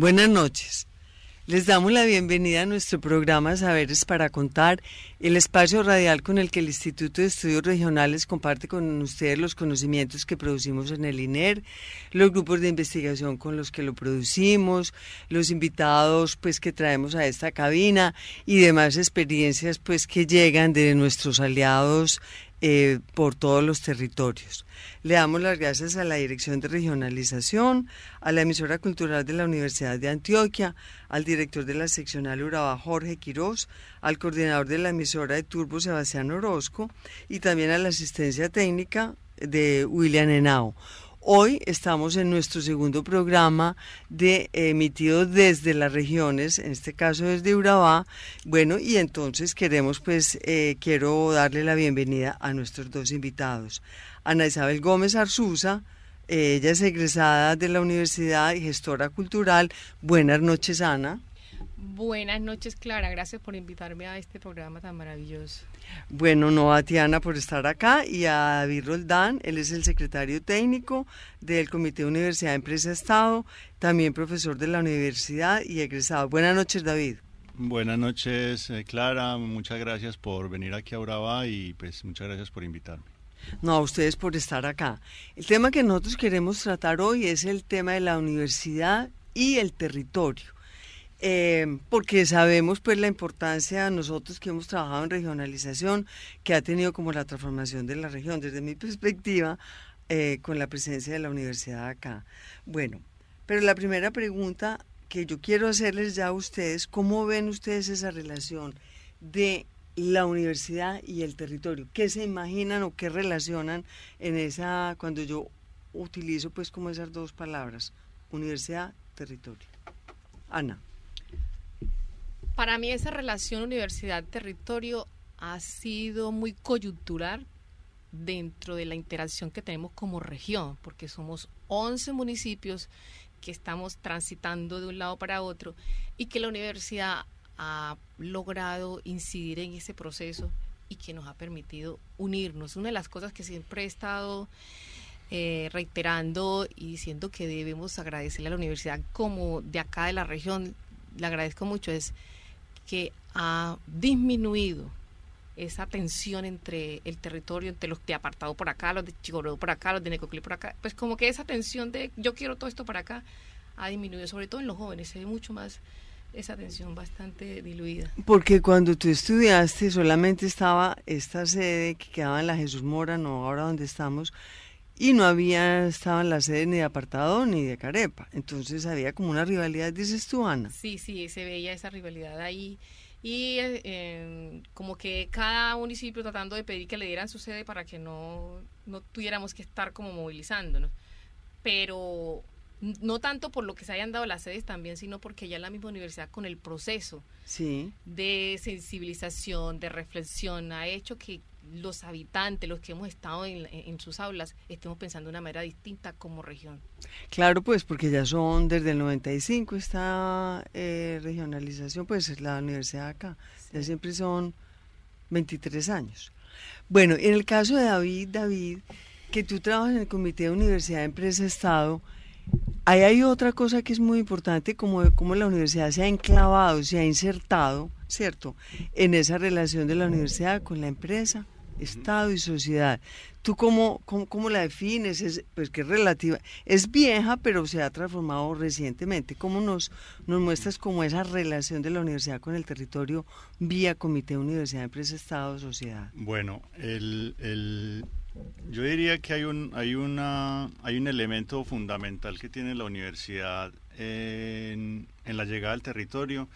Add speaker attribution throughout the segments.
Speaker 1: Buenas noches. Les damos la bienvenida a nuestro programa Saberes para Contar, el espacio radial con el que el Instituto de Estudios Regionales comparte con ustedes los conocimientos que producimos en el INER, los grupos de investigación con los que lo producimos, los invitados pues que traemos a esta cabina y demás experiencias pues que llegan de nuestros aliados eh, por todos los territorios. Le damos las gracias a la Dirección de Regionalización, a la emisora cultural de la Universidad de Antioquia, al director de la seccional Urabá, Jorge Quirós, al coordinador de la emisora de Turbo, Sebastián Orozco, y también a la asistencia técnica de William Henao. Hoy estamos en nuestro segundo programa de emitido desde las regiones, en este caso desde Urabá. Bueno, y entonces queremos, pues, eh, quiero darle la bienvenida a nuestros dos invitados. Ana Isabel Gómez Arzuza, eh, ella es egresada de la universidad y gestora cultural. Buenas noches, Ana.
Speaker 2: Buenas noches, Clara. Gracias por invitarme a este programa tan maravilloso.
Speaker 1: Bueno, no a Tiana por estar acá y a David Roldán, él es el secretario técnico del Comité de Universidad Empresa Estado, también profesor de la universidad y egresado. Buenas noches, David.
Speaker 3: Buenas noches, eh, Clara. Muchas gracias por venir aquí a Urabá y pues muchas gracias por invitarme.
Speaker 1: No, a ustedes por estar acá. El tema que nosotros queremos tratar hoy es el tema de la universidad y el territorio. Eh, porque sabemos pues la importancia nosotros que hemos trabajado en regionalización que ha tenido como la transformación de la región desde mi perspectiva eh, con la presencia de la universidad acá. Bueno, pero la primera pregunta que yo quiero hacerles ya a ustedes, ¿cómo ven ustedes esa relación de la universidad y el territorio? ¿Qué se imaginan o qué relacionan en esa, cuando yo utilizo pues como esas dos palabras, universidad, territorio? Ana.
Speaker 2: Para mí esa relación universidad-territorio ha sido muy coyuntural dentro de la interacción que tenemos como región, porque somos 11 municipios que estamos transitando de un lado para otro y que la universidad ha logrado incidir en ese proceso y que nos ha permitido unirnos. Una de las cosas que siempre he estado eh, reiterando y diciendo que debemos agradecerle a la universidad como de acá de la región, le agradezco mucho, es que ha disminuido esa tensión entre el territorio, entre los de apartado por acá, los de Chigoró por acá, los de Necoclí por acá, pues como que esa tensión de yo quiero todo esto para acá ha disminuido, sobre todo en los jóvenes, se ve mucho más esa tensión bastante diluida.
Speaker 1: Porque cuando tú estudiaste solamente estaba esta sede que quedaba en la Jesús Mora, no ahora donde estamos, y no había, estaban las sedes ni de apartado ni de Carepa. Entonces había como una rivalidad, dices tú, Ana.
Speaker 2: Sí, sí, se veía esa rivalidad ahí. Y eh, como que cada municipio tratando de pedir que le dieran su sede para que no, no tuviéramos que estar como movilizándonos. Pero no tanto por lo que se hayan dado las sedes también, sino porque ya la misma universidad con el proceso
Speaker 1: Sí.
Speaker 2: de sensibilización, de reflexión, ha hecho que los habitantes, los que hemos estado en, en sus aulas, estemos pensando de una manera distinta como región.
Speaker 1: Claro, pues porque ya son desde el 95 esta eh, regionalización, pues es la universidad acá, ya siempre son 23 años. Bueno, en el caso de David, David, que tú trabajas en el Comité de Universidad, Empresa, Estado, ahí hay otra cosa que es muy importante, como, como la universidad se ha enclavado, se ha insertado, ¿cierto?, en esa relación de la universidad con la empresa, Estado y sociedad. ¿Tú cómo, cómo, cómo la defines? Es, pues que es relativa, es vieja, pero se ha transformado recientemente. ¿Cómo nos, nos muestras como esa relación de la universidad con el territorio vía Comité Universidad, Empresa, Estado, Sociedad?
Speaker 3: Bueno, el, el, yo diría que hay un, hay, una, hay un elemento fundamental que tiene la universidad en, en la llegada al territorio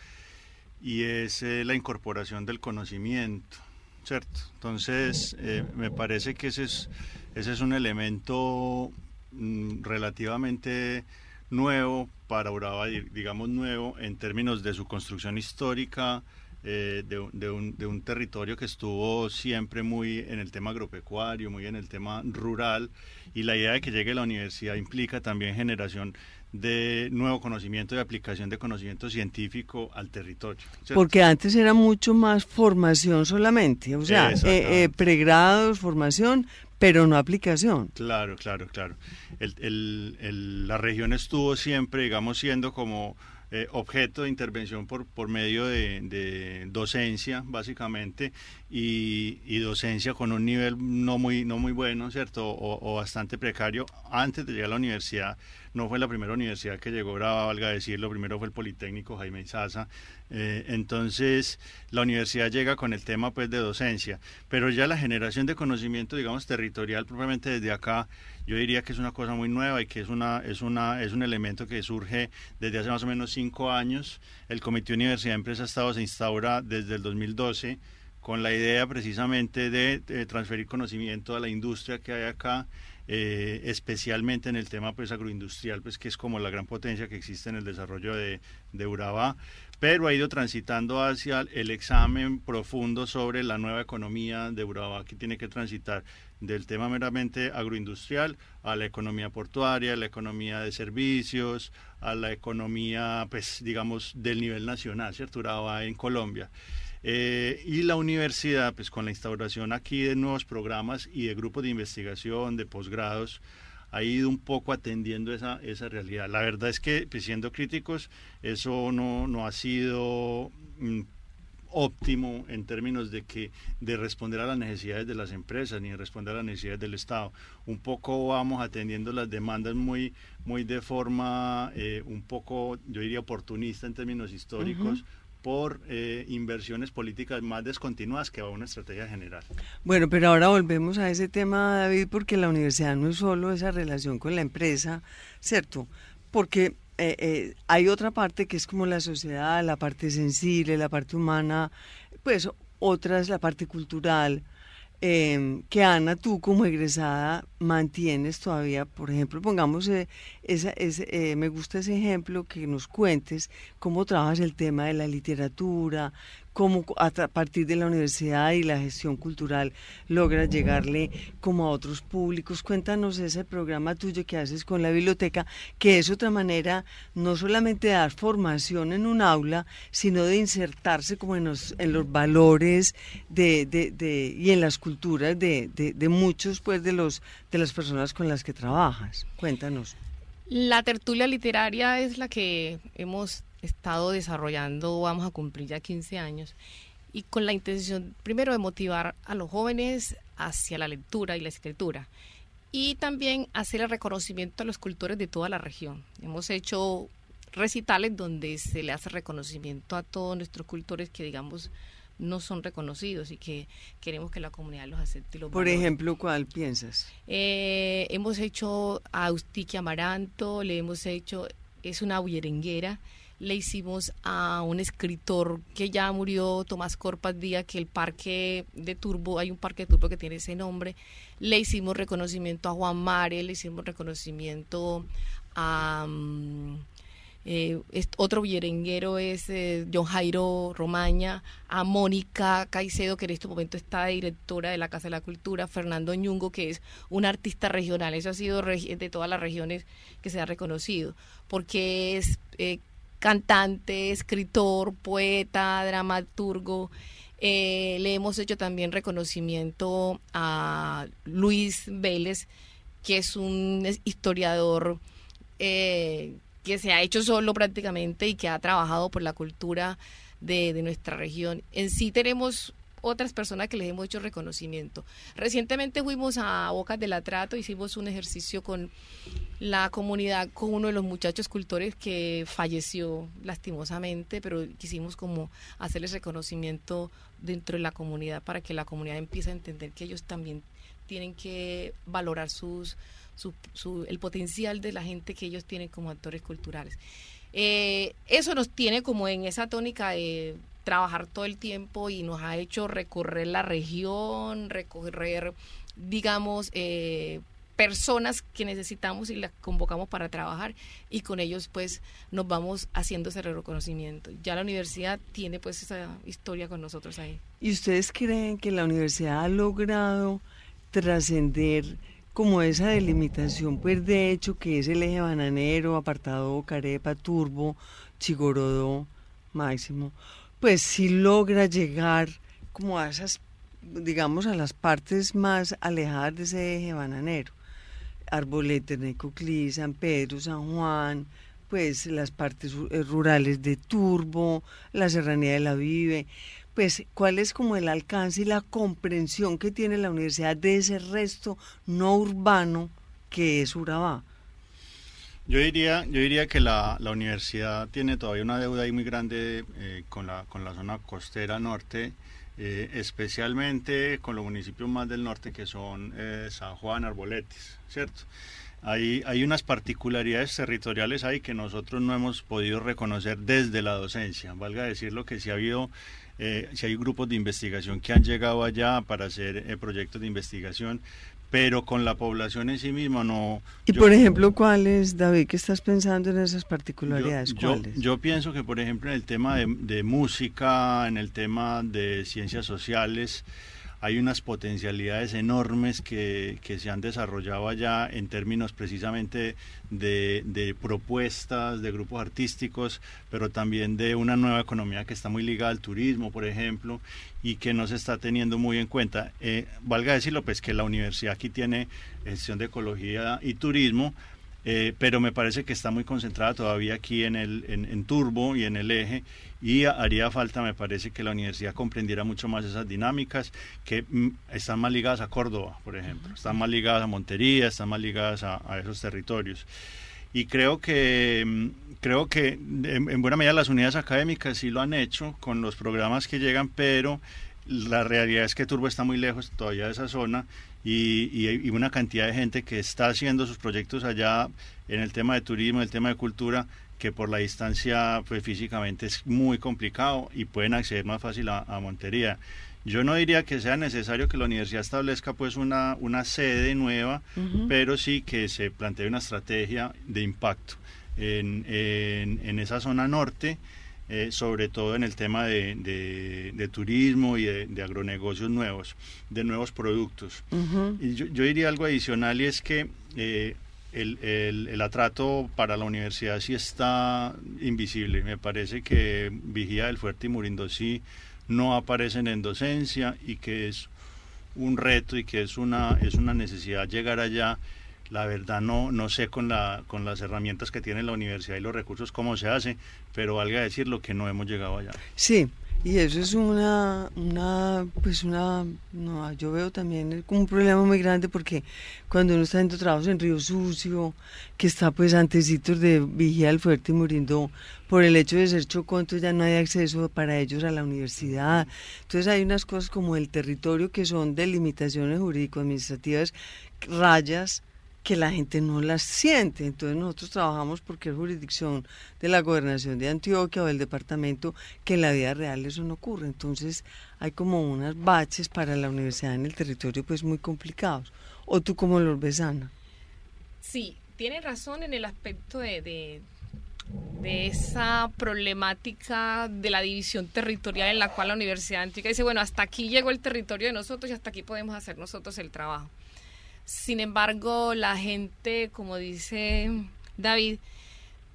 Speaker 3: y es eh, la incorporación del conocimiento. ¿Cierto? Entonces, eh, me parece que ese es, ese es un elemento mm, relativamente nuevo para Urabá, digamos nuevo en términos de su construcción histórica, eh, de, un, de, un, territorio que estuvo siempre muy en el tema agropecuario, muy en el tema rural, y la idea de que llegue la universidad implica también generación de nuevo conocimiento y aplicación de conocimiento científico al territorio.
Speaker 1: Porque antes era mucho más formación solamente, o sea, eh, eh, pregrados, formación, pero no aplicación.
Speaker 3: Claro, claro, claro. la región estuvo siempre, digamos, siendo como eh, objeto de intervención por, por medio de, docencia, básicamente, y, docencia con un nivel no muy, no muy bueno, ¿cierto? O, bastante precario. Antes de llegar a la universidad, no fue la primera universidad que llegó Brava, valga decirlo, primero fue el Politécnico Jaime Izaza. Eh, entonces, la universidad llega con el tema pues de docencia, pero ya la generación de conocimiento, digamos, territorial, propiamente desde acá, yo diría que es una cosa muy nueva y que es, una, es, una, es un elemento que surge desde hace más o menos cinco años. El Comité Universidad de Empresa Estado se instaura desde el 2012 con la idea precisamente de, transferir conocimiento a la industria que hay acá, eh, especialmente en el tema pues agroindustrial, pues que es como la gran potencia que existe en el desarrollo de, de Urabá, pero ha ido transitando hacia el examen profundo sobre la nueva economía de Urabá que tiene que transitar del tema meramente agroindustrial a la economía portuaria, a la economía de servicios, a la economía, pues digamos, del nivel nacional, ¿cierto? Urabá en Colombia. Eh, y la universidad, pues con la instauración aquí de nuevos programas y de grupos de investigación, de posgrados, ha ido un poco atendiendo esa, esa realidad. La verdad es que, pues, siendo críticos, eso no, no ha sido mm, óptimo en términos de que de responder a las necesidades de las empresas ni de responder a las necesidades del Estado. Un poco vamos atendiendo las demandas muy, muy de forma eh, un poco, yo diría, oportunista en términos históricos por eh, inversiones políticas más descontinuadas que a una estrategia general.
Speaker 1: Bueno, pero ahora volvemos a ese tema, David, porque la universidad no es solo esa relación con la empresa, ¿cierto? Porque eh, eh, hay otra parte que es como la sociedad, la parte sensible, la parte humana, pues otra es la parte cultural, que Ana, tú como egresada mantienes todavía, por ejemplo, pongamos, eh, esa, ese, eh, me gusta ese ejemplo que nos cuentes cómo trabajas el tema de la literatura, cómo a partir de la universidad y la gestión cultural logras llegarle como a otros públicos. Cuéntanos ese programa tuyo que haces con la biblioteca, que es otra manera no solamente de dar formación en un aula, sino de insertarse como en los, en los valores de, y en las culturas de, de, muchos pues de los de las personas con las que trabajas. Cuéntanos.
Speaker 2: La tertulia literaria es la que hemos estado desarrollando, vamos a cumplir ya 15 años, y con la intención primero de motivar a los jóvenes hacia la lectura y la escritura, y también hacer el reconocimiento a los cultores de toda la región. Hemos hecho recitales donde se le hace reconocimiento a todos nuestros cultores que digamos no son reconocidos y que queremos que la comunidad los acepte.
Speaker 1: Por ejemplo, ¿cuál piensas?
Speaker 2: Eh, hemos hecho a Austiquia Amaranto, le hemos hecho, es una bullerenguera, le hicimos a un escritor que ya murió, Tomás Corpas Díaz, que el parque de Turbo, hay un parque de Turbo que tiene ese nombre, le hicimos reconocimiento a Juan Mare, le hicimos reconocimiento a... Mm, eh, otro villerenguero es eh, John Jairo Romaña, a Mónica Caicedo, que en este momento está directora de la Casa de la Cultura, Fernando Ñungo, que es un artista regional, eso ha sido de todas las regiones que se ha reconocido, porque es eh, cantante, escritor, poeta, dramaturgo. le hemos hecho también reconocimiento a Luis Vélez, que es un historiador eh, que se ha hecho solo prácticamente y que ha trabajado por la cultura de, nuestra región. En sí tenemos otras personas que les hemos hecho reconocimiento. Recientemente fuimos a Bocas del Atrato, hicimos un ejercicio con la comunidad, con uno de los muchachos cultores que falleció lastimosamente, pero quisimos como hacerles reconocimiento dentro de la comunidad para que la comunidad empiece a entender que ellos también tienen que valorar sus el potencial de la gente que ellos tienen como actores culturales. Eh, eso nos tiene como en esa tónica de trabajar todo el tiempo y nos ha hecho recorrer la región, recorrer, digamos, eh, personas que necesitamos y las convocamos para trabajar y con ellos pues nos vamos haciendo ese reconocimiento. Ya la universidad tiene pues esa historia con nosotros ahí.
Speaker 1: ¿Y ustedes creen que la universidad ha logrado trascender como esa delimitación pues de hecho que es el eje bananero, apartado Carepa, Turbo, Chigorodó, Máximo, pues si logra llegar como a esas digamos a las partes más alejadas de ese eje bananero. Arbolete, Necoclí, San Pedro, San Juan, pues las partes eh, rurales de Turbo, la Serranía de la Vive, pues cuál es como el alcance y la comprensión que tiene la universidad de ese resto no urbano que es Urabá.
Speaker 3: Yo diría, yo diría que la, la universidad tiene todavía una deuda ahí muy grande eh, con, la, con la zona costera norte eh, especialmente con los municipios más del norte que son eh, San Juan, Arboletes, ¿cierto? Hay, hay unas particularidades territoriales ahí que nosotros no hemos podido reconocer desde la docencia. Valga decirlo que si ha habido, eh, si hay grupos de investigación que han llegado allá para hacer proyectos de investigación, pero con la población en sí misma no...
Speaker 1: Y por ejemplo, ¿cuáles, David, que estás pensando en esas particularidades?
Speaker 3: Yo, yo, pienso que, por ejemplo, en el tema de, de música, en el tema de ciencias sociales, hay unas potencialidades enormes que, se han desarrollado allá en términos precisamente de, propuestas, de grupos artísticos, pero también de una nueva economía que está muy ligada al turismo, por ejemplo, y que no se está teniendo muy en cuenta. Eh, valga decirlo, pues que la universidad aquí tiene gestión de ecología y turismo, eh, pero me parece que está muy concentrada todavía aquí en, el, en, Turbo y en el eje y haría falta, me parece, que la universidad comprendiera mucho más esas dinámicas que mm, están más ligadas a Córdoba, por ejemplo, están más ligadas a Montería, están más ligadas a, esos territorios. Y creo que, mm, creo que en, buena medida las unidades académicas sí lo han hecho con los programas que llegan, pero la realidad es que Turbo está muy lejos todavía de esa zona y, una cantidad de gente que está haciendo sus proyectos allá en el tema de turismo, en el tema de cultura, que por la distancia pues físicamente es muy complicado y pueden acceder más fácil a, Montería. Yo no diría que sea necesario que la universidad establezca pues una, una sede nueva, pero sí que se plantee una estrategia de impacto en, en, en esa zona norte eh, sobre todo en el tema de, turismo y de, agronegocios nuevos, de nuevos productos. Y yo, diría algo adicional y es que eh, el, el, atrato para la universidad sí está invisible. Me parece que Vigía del Fuerte y Murindo sí no aparecen en docencia y que es un reto y que es una, es una necesidad llegar allá la verdad no, no sé con, la, con las herramientas que tiene la universidad y los recursos cómo se hace, pero valga decir lo que no hemos llegado allá.
Speaker 1: Sí, y eso es una, una pues una, no, yo veo también como un problema muy grande porque cuando uno está haciendo trabajos en Río Sucio, que está pues antecitos de Vigía del Fuerte y muriendo por el hecho de ser Chocó, entonces ya no hay acceso para ellos a la universidad. Entonces hay unas cosas como el territorio que son delimitaciones jurídico-administrativas, rayas, que la gente no las siente. Entonces nosotros trabajamos porque es jurisdicción de la gobernación de Antioquia o del departamento, que en la vida real eso no ocurre. Entonces hay como unas baches para la universidad en el territorio pues muy complicados. ¿O tú cómo los ves, Ana?
Speaker 2: Sí, tiene razón en el aspecto de, de, de esa problemática de la división territorial en la cual la Universidad Antioquia dice, bueno, hasta aquí llegó el territorio de nosotros y hasta aquí podemos hacer nosotros el trabajo. Sin embargo, la gente, como dice David,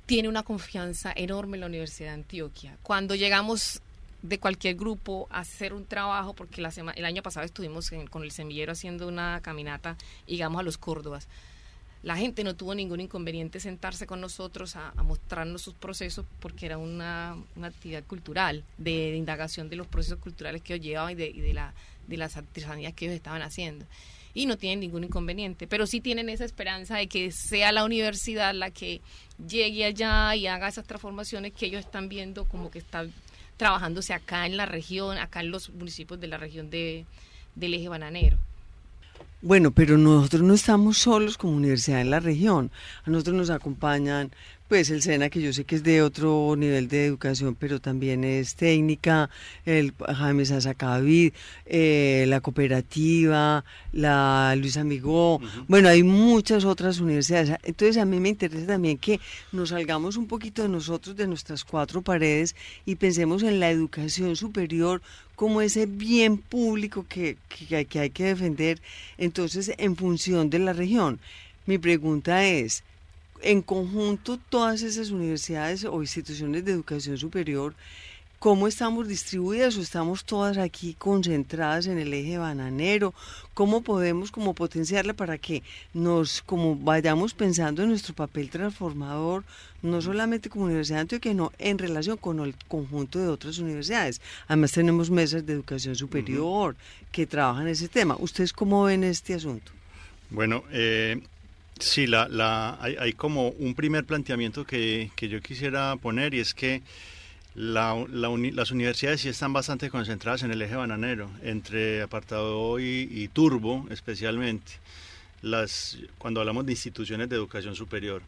Speaker 2: tiene una confianza enorme en la Universidad de Antioquia. Cuando llegamos de cualquier grupo a hacer un trabajo, porque la el año pasado estuvimos con el semillero haciendo una caminata, llegamos a los Córdobas. La gente no tuvo ningún inconveniente sentarse con nosotros a, mostrarnos sus procesos porque era una, actividad cultural, de, indagación de los procesos culturales que ellos llevaban y de, y de, la, de las artesanías que ellos estaban haciendo y no tienen ningún inconveniente, pero sí tienen esa esperanza de que sea la universidad la que llegue allá y haga esas transformaciones que ellos están viendo como que están trabajándose acá en la región, acá en los municipios de la región de, del eje bananero.
Speaker 1: Bueno, pero nosotros no estamos solos como universidad en la región. A nosotros nos acompañan Pues el SENA, que yo sé que es de otro nivel de educación, pero también es técnica, el James Azacavid, eh, la cooperativa, la Luis Amigó, bueno, hay muchas otras universidades. Entonces a mí me interesa también que nos salgamos un poquito de nosotros, de nuestras cuatro paredes, y pensemos en la educación superior como ese bien público que, que, que hay que defender, entonces en función de la región. Mi pregunta es, en conjunto todas esas universidades o instituciones de educación superior, ¿cómo estamos distribuidas o estamos todas aquí concentradas en el eje bananero? ¿Cómo podemos como potenciarla para que nos como vayamos pensando en nuestro papel transformador, no solamente como Universidad de Antioquia, sino en relación con el conjunto de otras universidades? Además tenemos mesas de educación superior que trabajan ese tema. ¿Ustedes cómo ven este asunto?
Speaker 3: Bueno, eh, Sí, la, hay, como un primer planteamiento que, yo quisiera poner y es que las universidades sí están bastante concentradas en el eje bananero, entre apartado y, y turbo especialmente, las, cuando hablamos de instituciones de educación superior.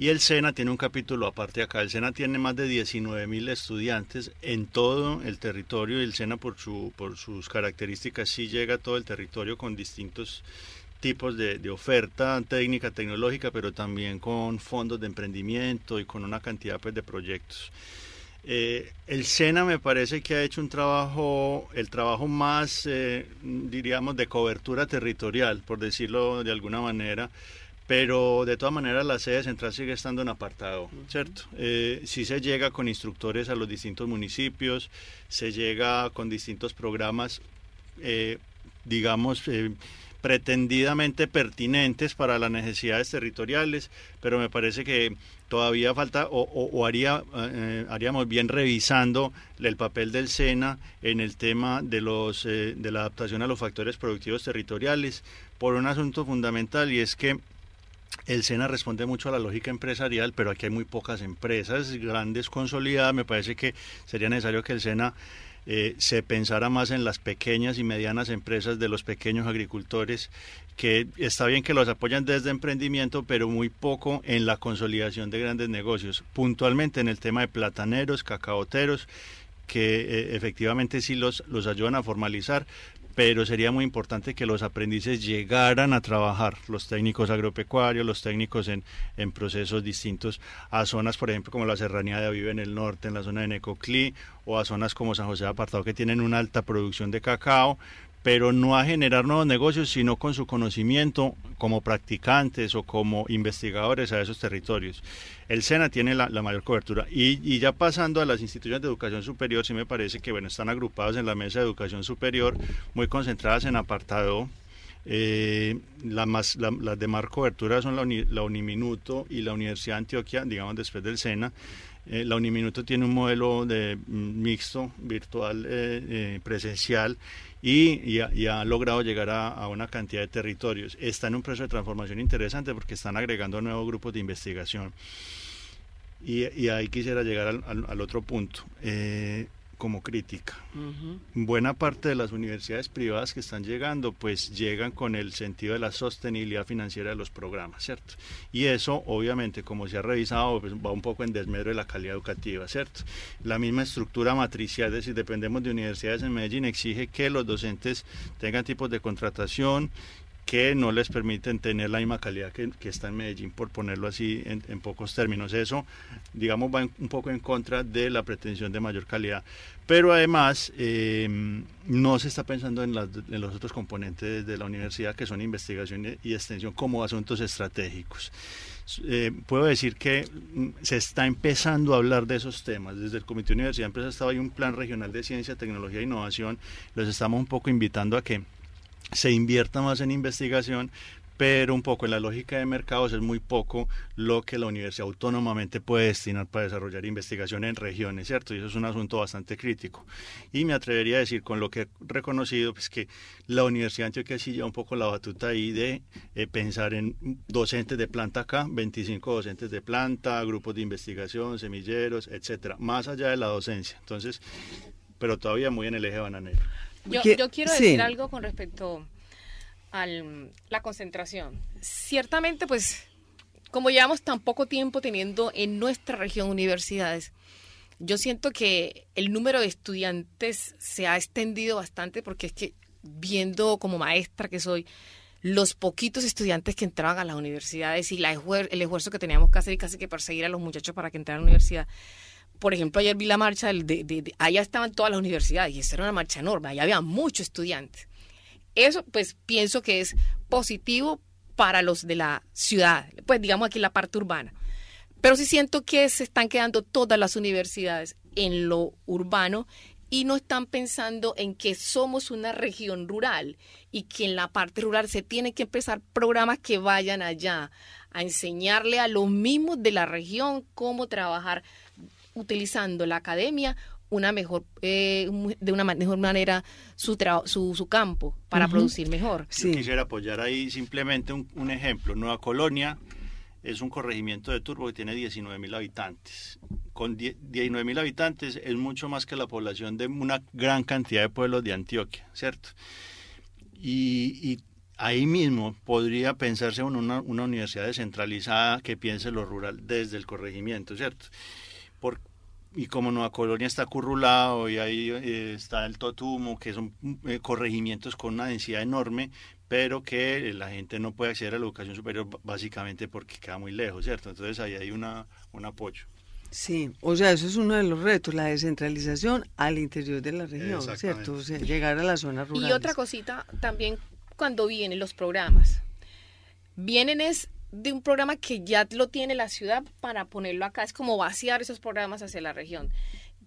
Speaker 3: Y el SENA tiene un capítulo aparte acá. El SENA tiene más de 19 mil estudiantes en todo el territorio y el SENA por, su, por sus características sí llega a todo el territorio con distintos tipos de, oferta técnica, tecnológica, pero también con fondos de emprendimiento y con una cantidad pues, de proyectos. Eh, el SENA me parece que ha hecho un trabajo, el trabajo más, eh, diríamos, de cobertura territorial, por decirlo de alguna manera, pero de todas maneras la sede central sigue estando en apartado, ¿cierto? Eh, si se llega con instructores a los distintos municipios, se llega con distintos programas, digamos, pretendidamente pertinentes para las necesidades territoriales, pero me parece que todavía falta o, haría, eh, haríamos bien revisando el papel del SENA en el tema de, los, eh, de la adaptación a los factores productivos territoriales por un asunto fundamental y es que el SENA responde mucho a la lógica empresarial, pero aquí hay muy pocas empresas grandes consolidadas. Me parece que sería necesario que el SENA eh, se pensara más en las pequeñas y medianas empresas de los pequeños agricultores, que está bien que los apoyan desde emprendimiento, pero muy poco en la consolidación de grandes negocios, puntualmente en el tema de plataneros, cacaoteros, que eh, efectivamente sí los, los ayudan a formalizar, pero sería muy importante que los aprendices llegaran a trabajar, los técnicos agropecuarios, los técnicos en, en procesos distintos a zonas, por ejemplo, como la Serranía de Avive en el norte, en la zona de Necoclí, o a zonas como San José de Apartado, que tienen una alta producción de cacao, pero no a generar nuevos negocios, sino con su conocimiento como practicantes o como investigadores a esos territorios. El SENA tiene la, mayor cobertura. Y, ya pasando a las instituciones de educación superior, sí me parece que bueno, están agrupados en la mesa de educación superior, muy concentradas en apartado. Eh, las de más cobertura son la, Uniminuto y la Universidad de Antioquia, digamos después del SENA. Eh, la Uniminuto tiene un modelo de mm, mixto, virtual, eh, presencial y, ha, logrado llegar a, una cantidad de territorios. Está en un proceso de transformación interesante porque están agregando nuevos grupos de investigación. Y, ahí quisiera llegar al, al otro punto como crítica. Buena parte de las universidades privadas que están llegando, pues llegan con el sentido de la sostenibilidad financiera de los programas, ¿cierto? Y eso, obviamente, como se ha revisado, pues va un poco en desmedro de la calidad educativa, ¿cierto? La misma estructura matricial, es decir, dependemos de universidades en Medellín, exige que los docentes tengan tipos de contratación que no les permiten tener la misma calidad que, está en Medellín, por ponerlo así en, pocos términos. Eso, digamos, va un poco en contra de la pretensión de mayor calidad. Pero además, em, no se está pensando en, los otros componentes de la universidad, que son investigación y extensión, como asuntos estratégicos. Eh, puedo decir que mm, se está empezando a hablar de esos temas. Desde el Comité de Universidad de Empresas estaba ahí un plan regional de ciencia, tecnología e innovación. Los estamos un poco invitando a que se invierta más en investigación, pero un poco en la lógica de mercados es muy poco lo que la universidad autónomamente puede destinar para desarrollar investigación en regiones, ¿cierto? Y eso es un asunto bastante crítico. Y me atrevería a decir, con lo que he reconocido, pues que la Universidad de Antioquia sí lleva un poco la batuta ahí de eh, pensar en docentes de planta acá, 25 docentes de planta, grupos de investigación, semilleros, etcétera, más allá de la docencia. Entonces, pero todavía muy en el eje bananero.
Speaker 2: Yo, yo quiero decir algo con respecto a la concentración. Ciertamente, pues como llevamos tan poco tiempo teniendo en nuestra región universidades, yo siento que el número de estudiantes se ha extendido bastante porque es que viendo como maestra que soy, los poquitos estudiantes que entraban a las universidades y la, el esfuerzo que teníamos que hacer y casi que perseguir a los muchachos para que entraran a la universidad. Por ejemplo, ayer vi la marcha, de, allá estaban todas las universidades y esa era una marcha enorme, allá había muchos estudiantes. Eso pues pienso que es positivo para los de la ciudad, pues digamos aquí la parte urbana. Pero sí siento que se están quedando todas las universidades en lo urbano y no están pensando en que somos una región rural y que en la parte rural se tienen que empezar programas que vayan allá a enseñarle a los mismos de la región cómo trabajar utilizando la academia una mejor eh, de una mejor manera su, su, su campo para producir mejor.
Speaker 3: Sí. quisiera apoyar ahí simplemente un, un ejemplo. Nueva Colonia es un corregimiento de Turbo que tiene 19 mil habitantes. Con 19 mil habitantes es mucho más que la población de una gran cantidad de pueblos de Antioquia, ¿cierto? Y, ahí mismo podría pensarse una, una, universidad descentralizada que piense lo rural desde el corregimiento, ¿cierto? Por, y como Nueva Colonia está currulado y ahí eh, está el Totumo, que son eh, corregimientos con una densidad enorme, pero que la gente no puede acceder a la educación superior básicamente porque queda muy lejos, ¿cierto? Entonces ahí hay una, un apoyo.
Speaker 1: Sí, o sea, eso es uno de los retos, la descentralización al interior de la región, ¿cierto? O sea, llegar a la zona rural.
Speaker 2: Y otra cosita también cuando vienen los programas, vienen es de un programa que ya lo tiene la ciudad para ponerlo acá, es como vaciar esos programas hacia la región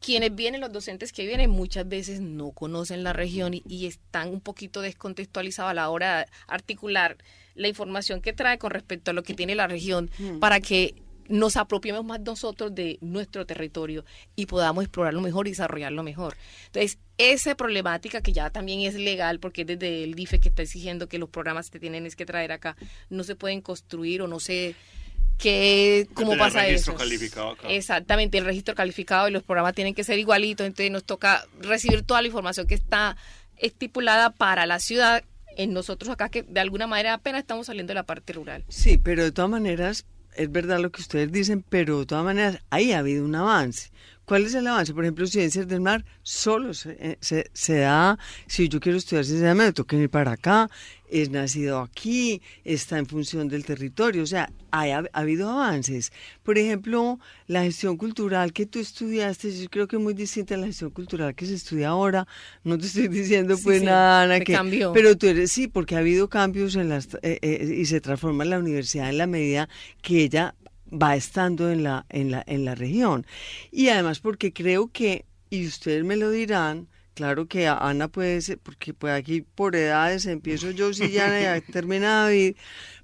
Speaker 2: quienes vienen, los docentes que vienen, muchas veces no conocen la región y, están un poquito descontextualizados a la hora de articular la información que trae con respecto a lo que tiene la región mm. para que nos apropiemos más nosotros de nuestro territorio y podamos explorarlo mejor y desarrollarlo mejor. Entonces, esa problemática que ya también es legal, porque desde el DIFE que está exigiendo que los programas que tienen es que traer acá no se pueden construir o no se que cómo pasa
Speaker 3: el
Speaker 2: registro
Speaker 3: calificado acá.
Speaker 2: Exactamente, el registro calificado y los programas tienen que ser igualitos, entonces nos toca recibir toda la información que está estipulada para la ciudad en nosotros acá que de alguna manera apenas estamos saliendo de la parte rural.
Speaker 1: Sí, pero de todas maneras es verdad lo que ustedes dicen, pero de todas maneras ahí ha habido un avance. ¿Cuál es el avance? Por ejemplo, Ciencias del Mar solo se, eh, se, da, si yo quiero estudiar Ciencias del Mar, me tengo que ir para acá, es nacido aquí, está en función del territorio, o sea, ha, ha, habido avances. Por ejemplo, la gestión cultural que tú estudiaste, yo creo que es muy distinta a la gestión cultural que se estudia ahora. No te estoy diciendo pues nada, Ana, que, cambió. pero tú eres, sí, porque ha habido cambios en las, eh, eh, y se transforma la universidad en la medida que ella va estando en la, en la, en la región. Y además porque creo que, y ustedes me lo dirán, claro que Ana puede ser, porque pues aquí por edades empiezo yo, si ya termina David,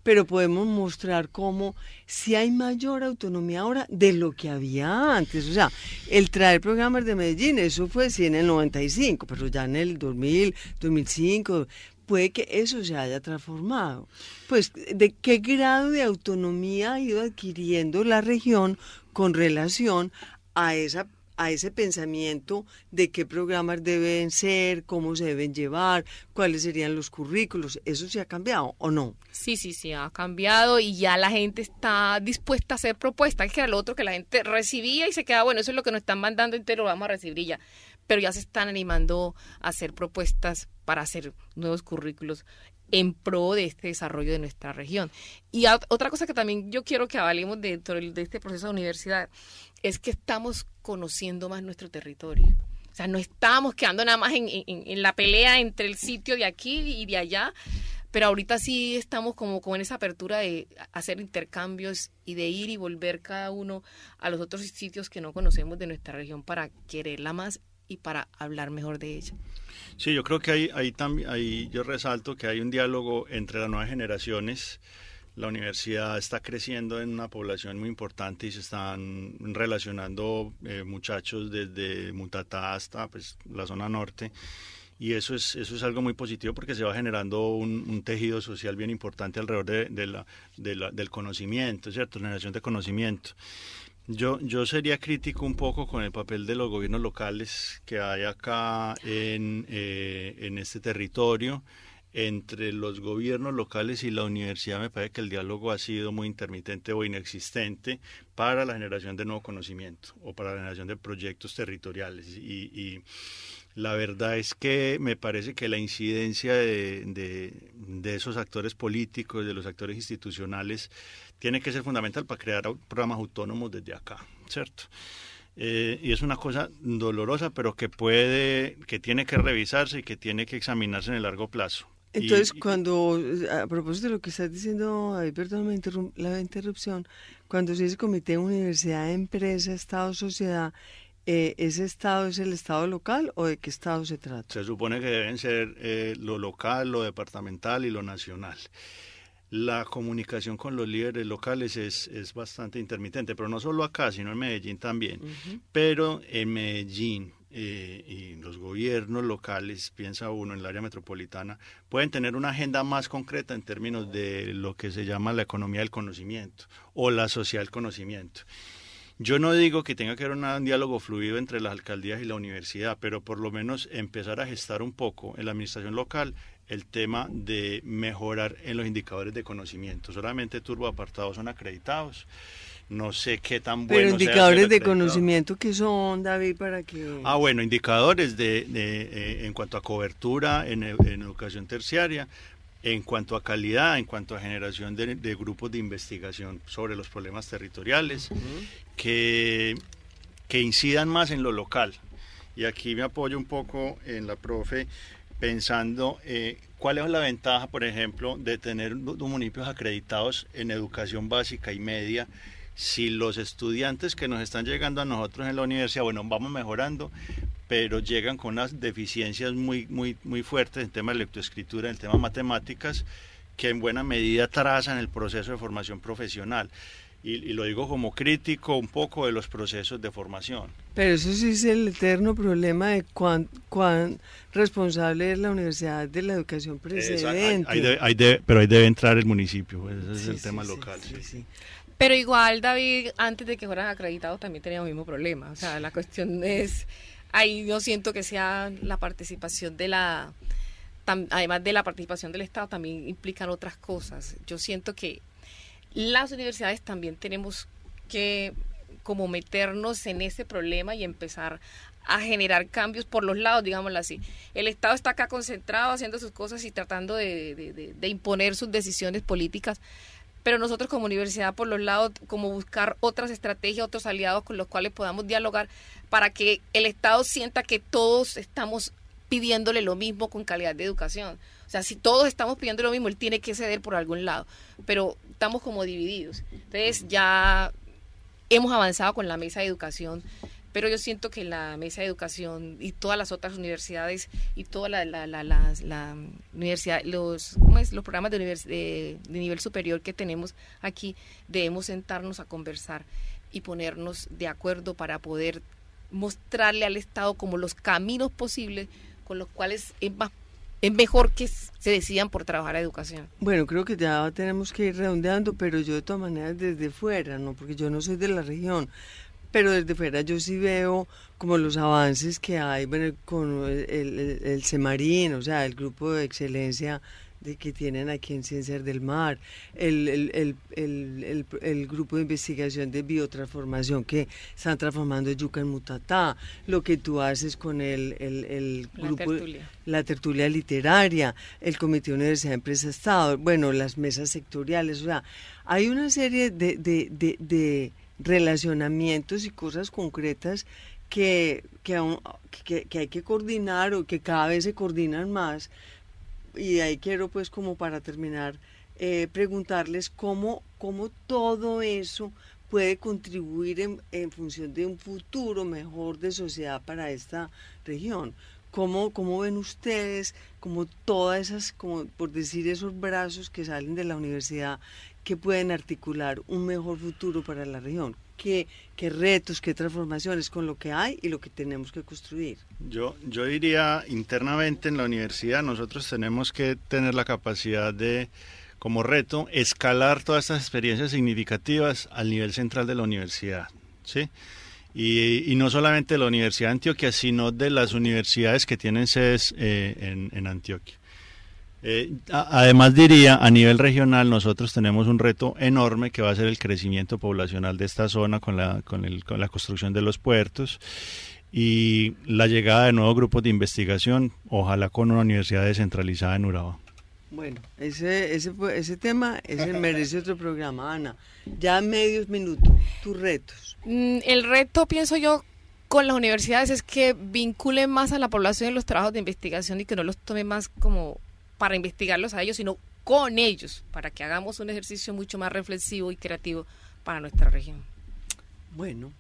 Speaker 1: pero podemos mostrar cómo si hay mayor autonomía ahora de lo que había antes. O sea, el traer programas de Medellín, eso fue sí en el 95, pero ya en el 2000, 2005, puede que eso se haya transformado. Pues, ¿de qué grado de autonomía ha ido adquiriendo la región con relación a esa a ese pensamiento de qué programas deben ser, cómo se deben llevar, cuáles serían los currículos. ¿Eso se ha cambiado o no?
Speaker 2: Sí, sí, sí, ha cambiado y ya la gente está dispuesta a hacer propuestas, que era lo otro que la gente recibía y se queda, bueno, eso es lo que nos están mandando, entero lo vamos a recibir ya pero ya se están animando a hacer propuestas para hacer nuevos currículos en pro de este desarrollo de nuestra región. Y otra cosa que también yo quiero que avalemos dentro de este proceso de universidad es que estamos conociendo más nuestro territorio. O sea, no estamos quedando nada más en, en, la pelea entre el sitio de aquí y de allá, pero ahorita sí estamos como, en esa apertura de hacer intercambios y de ir y volver cada uno a los otros sitios que no conocemos de nuestra región para quererla más y para hablar mejor de ella.
Speaker 3: Sí, yo creo que ahí, ahí, también, ahí yo resalto que hay un diálogo entre las nuevas generaciones. La universidad está creciendo en una población muy importante y se están relacionando eh, muchachos desde Mutatá hasta pues, la zona norte y eso es eso es algo muy positivo porque se va generando un, tejido social bien importante alrededor del conocimiento, ¿cierto? Generación de conocimiento. Yo, yo sería crítico un poco con el papel de los gobiernos locales que hay acá en, eh, en este territorio. Entre los gobiernos locales y la universidad me parece que el diálogo ha sido muy intermitente o inexistente para la generación de nuevo conocimiento o para la generación de proyectos territoriales. Y, la verdad es que me parece que la incidencia de, de, esos actores políticos, de los actores institucionales, tiene que ser fundamental para crear programas autónomos desde acá, ¿cierto? Eh, y es una cosa dolorosa, pero que puede, que tiene que revisarse y que tiene que examinarse en el largo plazo.
Speaker 1: Entonces, cuando, a propósito de lo que estás diciendo, ahí perdón la interrupción, cuando se dice comité, universidad, empresa, Estado, sociedad, eh, ¿ese Estado es el Estado local o de qué Estado se trata?
Speaker 3: Se supone que deben ser eh, lo local, lo departamental y lo nacional. La comunicación con los líderes locales es, es bastante intermitente, pero no solo acá, sino en Medellín también. Pero en Medellín, eh, y los gobiernos locales, piensa uno en el área metropolitana, pueden tener una agenda más concreta en términos de lo que se llama la economía del conocimiento o la social conocimiento. Yo no digo que tenga que haber un diálogo fluido entre las alcaldías y la universidad, pero por lo menos empezar a gestar un poco en la administración local el tema de mejorar en los indicadores de conocimiento. Solamente turbo apartados son acreditados no sé qué tan bueno
Speaker 1: Pero indicadores de conocimiento que son, David, para que...
Speaker 3: Ah, bueno, indicadores de, eh, en cuanto a cobertura en, educación terciaria, en cuanto a calidad, en cuanto a generación de, grupos de investigación sobre los problemas territoriales, que, que incidan más en lo local. Y aquí me apoyo un poco en la profe pensando eh, cuál es la ventaja, por ejemplo, de tener municipios acreditados en educación básica y media si los estudiantes que nos están llegando a nosotros en la universidad, bueno, vamos mejorando, pero llegan con unas deficiencias muy, muy, muy fuertes en tema de lectoescritura, en tema de matemáticas, que en buena medida trazan el proceso de formación profesional. Y, lo digo como crítico un poco de los procesos de formación.
Speaker 1: Pero eso sí es el eterno problema de cuán, cuán responsable es la universidad de la educación precedente.
Speaker 3: pero ahí debe entrar el municipio, ese es el tema local. sí.
Speaker 2: Pero igual, David, antes de que fueran acreditados también teníamos el mismo problema. O sea, la cuestión es, ahí yo siento que sea la participación de la, además de la participación del Estado, también implican otras cosas. Yo siento que las universidades también tenemos que como meternos en ese problema y empezar a generar cambios por los lados, digámoslo así. El Estado está acá concentrado haciendo sus cosas y tratando de, de imponer sus decisiones políticas, pero nosotros como universidad por los lados, como buscar otras estrategias, otros aliados con los cuales podamos dialogar para que el Estado sienta que todos estamos pidiéndole lo mismo con calidad de educación. O sea, si todos estamos pidiendo lo mismo, él tiene que ceder por algún lado, pero estamos como divididos. Entonces ya hemos avanzado con la mesa de educación pero yo siento que la mesa de educación y todas las otras universidades y toda la, la, la, universidad, los, los programas de, de, nivel superior que tenemos aquí, debemos sentarnos a conversar y ponernos de acuerdo para poder mostrarle al Estado como los caminos posibles con los cuales es es mejor que se decidan por trabajar a educación.
Speaker 1: Bueno, creo que ya tenemos que ir redondeando, pero yo de todas maneras desde fuera, ¿no? Porque yo no soy de la región, pero desde fuera yo sí veo como los avances que hay bueno, con el, el, el CEMARIN, o sea, el grupo de excelencia de que tienen aquí en Ciencias del Mar, el, el, el, el, grupo de investigación de biotransformación que están transformando yuca en mutatá, lo que tú haces con el, el, grupo, la tertulia. literaria, el Comité de Universidad Empresa Estado, bueno, las mesas sectoriales, o sea, hay una serie de, de, de relacionamientos y cosas concretas que, que, hay que coordinar o que cada vez se coordinan más. Y ahí quiero pues como para terminar eh, preguntarles cómo, cómo todo eso puede contribuir en, en, función de un futuro mejor de sociedad para esta región. ¿Cómo, ¿Cómo ven ustedes como todas esas, como por decir esos brazos que salen de la universidad que pueden articular un mejor futuro para la región. ¿Qué, qué retos, qué transformaciones con lo que hay y lo que tenemos que construir?
Speaker 3: Yo, yo diría internamente en la universidad nosotros tenemos que tener la capacidad de, como reto, escalar todas estas experiencias significativas al nivel central de la universidad. ¿sí? Y, no solamente de la Universidad de Antioquia, sino de las universidades que tienen sedes eh, en, en Antioquia. Eh, además diría, a nivel regional nosotros tenemos un reto enorme que va a ser el crecimiento poblacional de esta zona con la, con, el, con la construcción de los puertos y la llegada de nuevos grupos de investigación, ojalá con una universidad descentralizada en Urabá.
Speaker 1: Bueno, ese, ese, ese tema ese merece otro programa, Ana. Ya medios minutos, tus retos.
Speaker 2: Mm, el reto, pienso yo, con las universidades es que vinculen más a la población en los trabajos de investigación y que no los tome más como para investigarlos a ellos, sino con ellos, para que hagamos un ejercicio mucho más reflexivo y creativo para nuestra región.
Speaker 1: Bueno,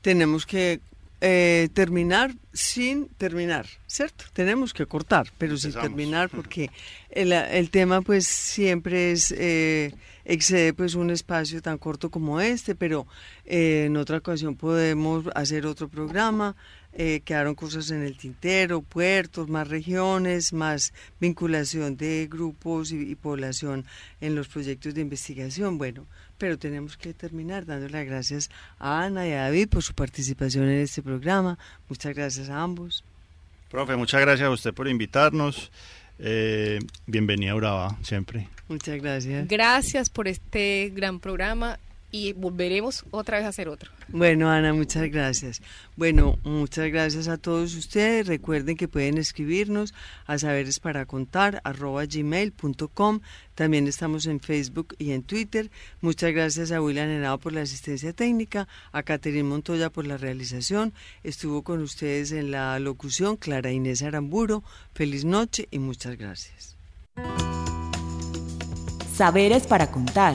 Speaker 1: tenemos que eh, terminar sin terminar, ¿cierto? Tenemos que cortar, pero sin terminar porque el, el, tema pues siempre es, eh, excede pues un espacio tan corto como este, pero eh, en otra ocasión podemos hacer otro programa eh, quedaron cosas en el tintero, puertos, más regiones, más vinculación de grupos y, población en los proyectos de investigación. Bueno, pero tenemos que terminar dando las gracias a Ana y a David por su participación en este programa. Muchas gracias a ambos.
Speaker 3: Profe, muchas gracias a usted por invitarnos. Eh, bienvenida a Uraba, siempre.
Speaker 1: Muchas gracias.
Speaker 2: Gracias por este gran programa y volveremos otra vez a hacer otro.
Speaker 1: Bueno, Ana, muchas gracias. Bueno, muchas gracias a todos ustedes. Recuerden que pueden escribirnos a saberes para contar gmail.com. También estamos en Facebook y en Twitter. Muchas gracias a William Henao por la asistencia técnica, a Caterine Montoya por la realización. Estuvo con ustedes en la locución Clara Inés Aramburo. Feliz noche y muchas gracias.
Speaker 4: Saberes para contar